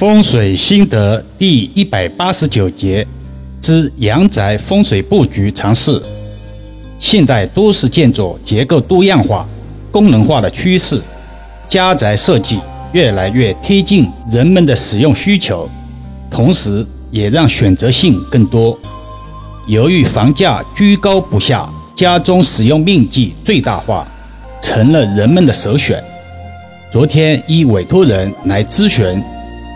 风水心得第一百八十九节之阳宅风水布局尝试。现代都市建筑结构多样化、功能化的趋势，家宅设计越来越贴近人们的使用需求，同时也让选择性更多。由于房价居高不下，家中使用面积最大化成了人们的首选。昨天一委托人来咨询。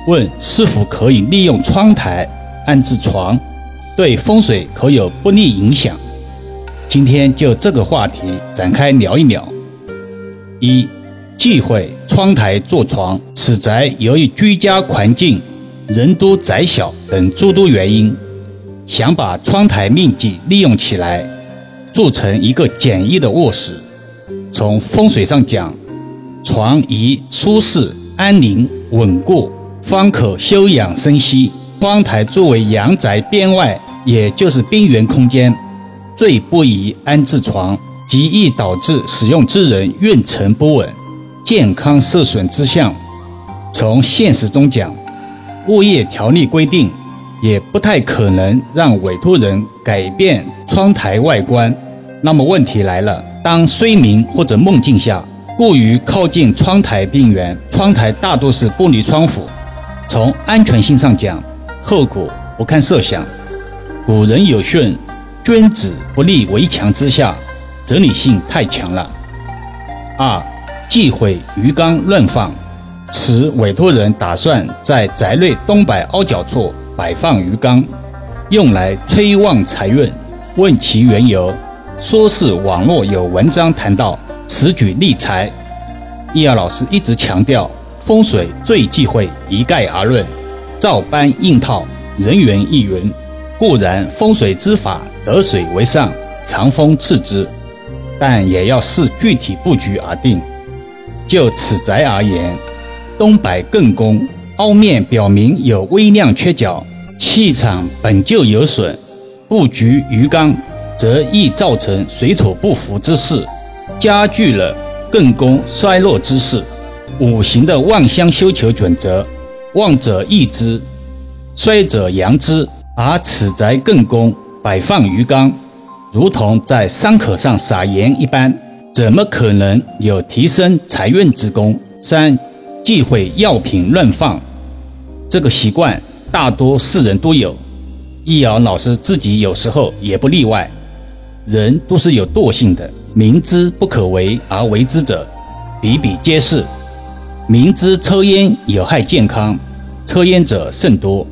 问是否可以利用窗台安置床，对风水可有不利影响？今天就这个话题展开聊一聊。一忌讳窗台坐床，此宅由于居家环境人多宅小等诸多原因，想把窗台面积利用起来，做成一个简易的卧室。从风水上讲，床宜舒适、安宁、稳固。方可休养生息。窗台作为阳宅边外，也就是边缘空间，最不宜安置床，极易导致使用之人运程不稳、健康受损之象。从现实中讲，物业条例规定，也不太可能让委托人改变窗台外观。那么问题来了，当睡眠或者梦境下过于靠近窗台边缘，窗台大多是玻璃窗户。从安全性上讲，后果不堪设想。古人有训：“君子不立围墙之下”，哲理性太强了。二、忌讳鱼缸乱放。此委托人打算在宅内东北凹角处摆放鱼缸，用来催旺财运。问其缘由，说是网络有文章谈到此举利财。易遥老师一直强调。风水最忌讳一概而论，照搬硬套，人云亦云。固然风水之法得水为上，藏风次之，但也要视具体布局而定。就此宅而言，东北艮宫凹面表明有微量缺角，气场本就有损，布局鱼缸则易造成水土不服之势，加剧了艮宫衰落之势。五行的旺相修求准则：旺者益之，衰者扬之。而此宅艮宫摆放鱼缸，如同在伤口上撒盐一般，怎么可能有提升财运之功？三忌讳药品乱放，这个习惯大多世人都有，易遥老师自己有时候也不例外。人都是有惰性的，明知不可为而为之者，比比皆是。明知抽烟有害健康，抽烟者甚多。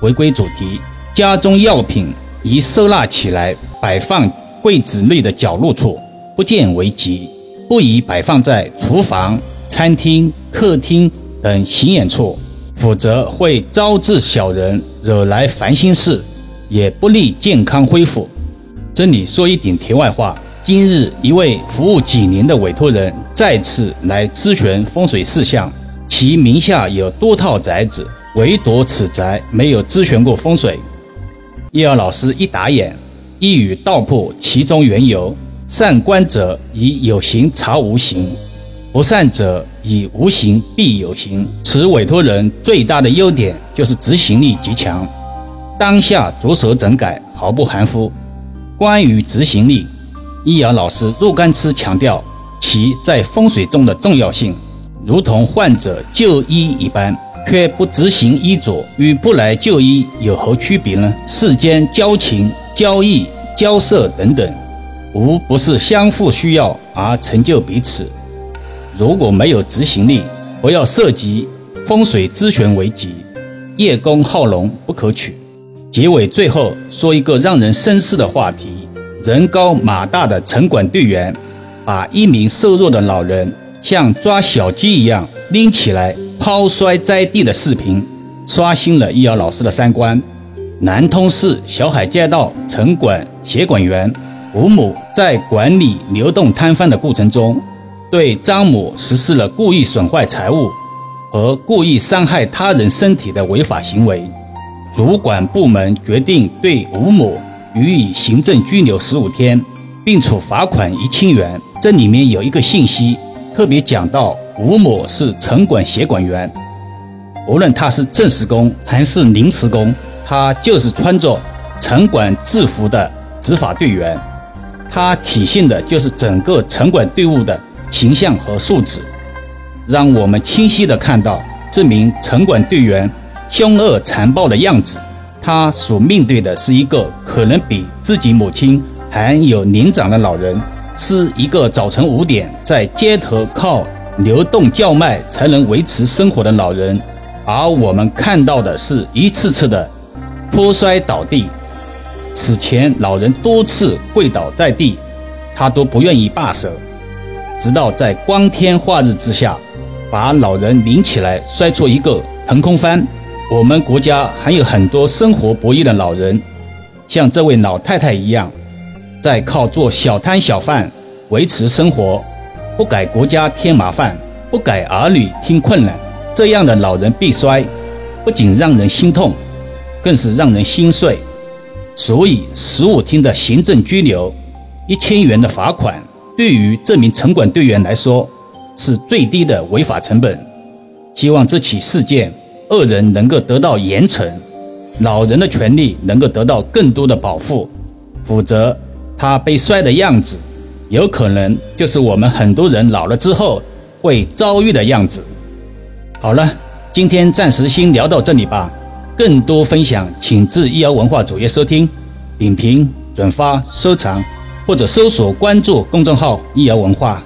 回归主题，家中药品宜收纳起来，摆放柜子内的角落处，不见为吉。不宜摆放在厨房、餐厅、客厅等显眼处，否则会招致小人，惹来烦心事，也不利健康恢复。这里说一点题外话。今日，一位服务几年的委托人再次来咨询风水事项，其名下有多套宅子，唯独此宅没有咨询过风水。易遥老师一打眼，一语道破其中缘由：善观者以有形察无形，不善者以无形必有形。此委托人最大的优点就是执行力极强，当下着手整改毫不含糊。关于执行力。易遥老师若干次强调其在风水中的重要性，如同患者就医一般，却不执行医嘱，与不来就医有何区别呢？世间交情、交易、交涉等等，无不是相互需要而成就彼此。如果没有执行力，不要涉及风水咨询为吉，叶公好龙不可取。结尾最后说一个让人深思的话题。人高马大的城管队员，把一名瘦弱的老人像抓小鸡一样拎起来抛摔在地的视频，刷新了易遥老师的三观。南通市小海街道城管协管员吴某在管理流动摊贩的过程中，对张某实施了故意损坏财物和故意伤害他人身体的违法行为。主管部门决定对吴某。予以行政拘留十五天，并处罚款一千元。这里面有一个信息，特别讲到吴某是城管协管员。无论他是正式工还是临时工，他就是穿着城管制服的执法队员。他体现的就是整个城管队伍的形象和素质，让我们清晰地看到这名城管队员凶恶残暴的样子。他所面对的是一个可能比自己母亲还有年长的老人，是一个早晨五点在街头靠流动叫卖才能维持生活的老人，而我们看到的是一次次的扑摔倒地。此前，老人多次跪倒在地，他都不愿意罢手，直到在光天化日之下，把老人拎起来摔出一个腾空翻。我们国家还有很多生活不易的老人，像这位老太太一样，在靠做小摊小贩维持生活，不给国家添麻烦，不给儿女添困难。这样的老人必摔，不仅让人心痛，更是让人心碎。所以，十五天的行政拘留，一千元的罚款，对于这名城管队员来说，是最低的违法成本。希望这起事件，恶人能够得到严惩，老人的权利能够得到更多的保护。否则，他被摔的样子，有可能就是我们很多人老了之后会遭遇的样子。好了，今天暂时先聊到这里吧。更多分享，请至易瑶文化主页收听、点评、转发、收藏，或者搜索关注公众号“易瑶文化”。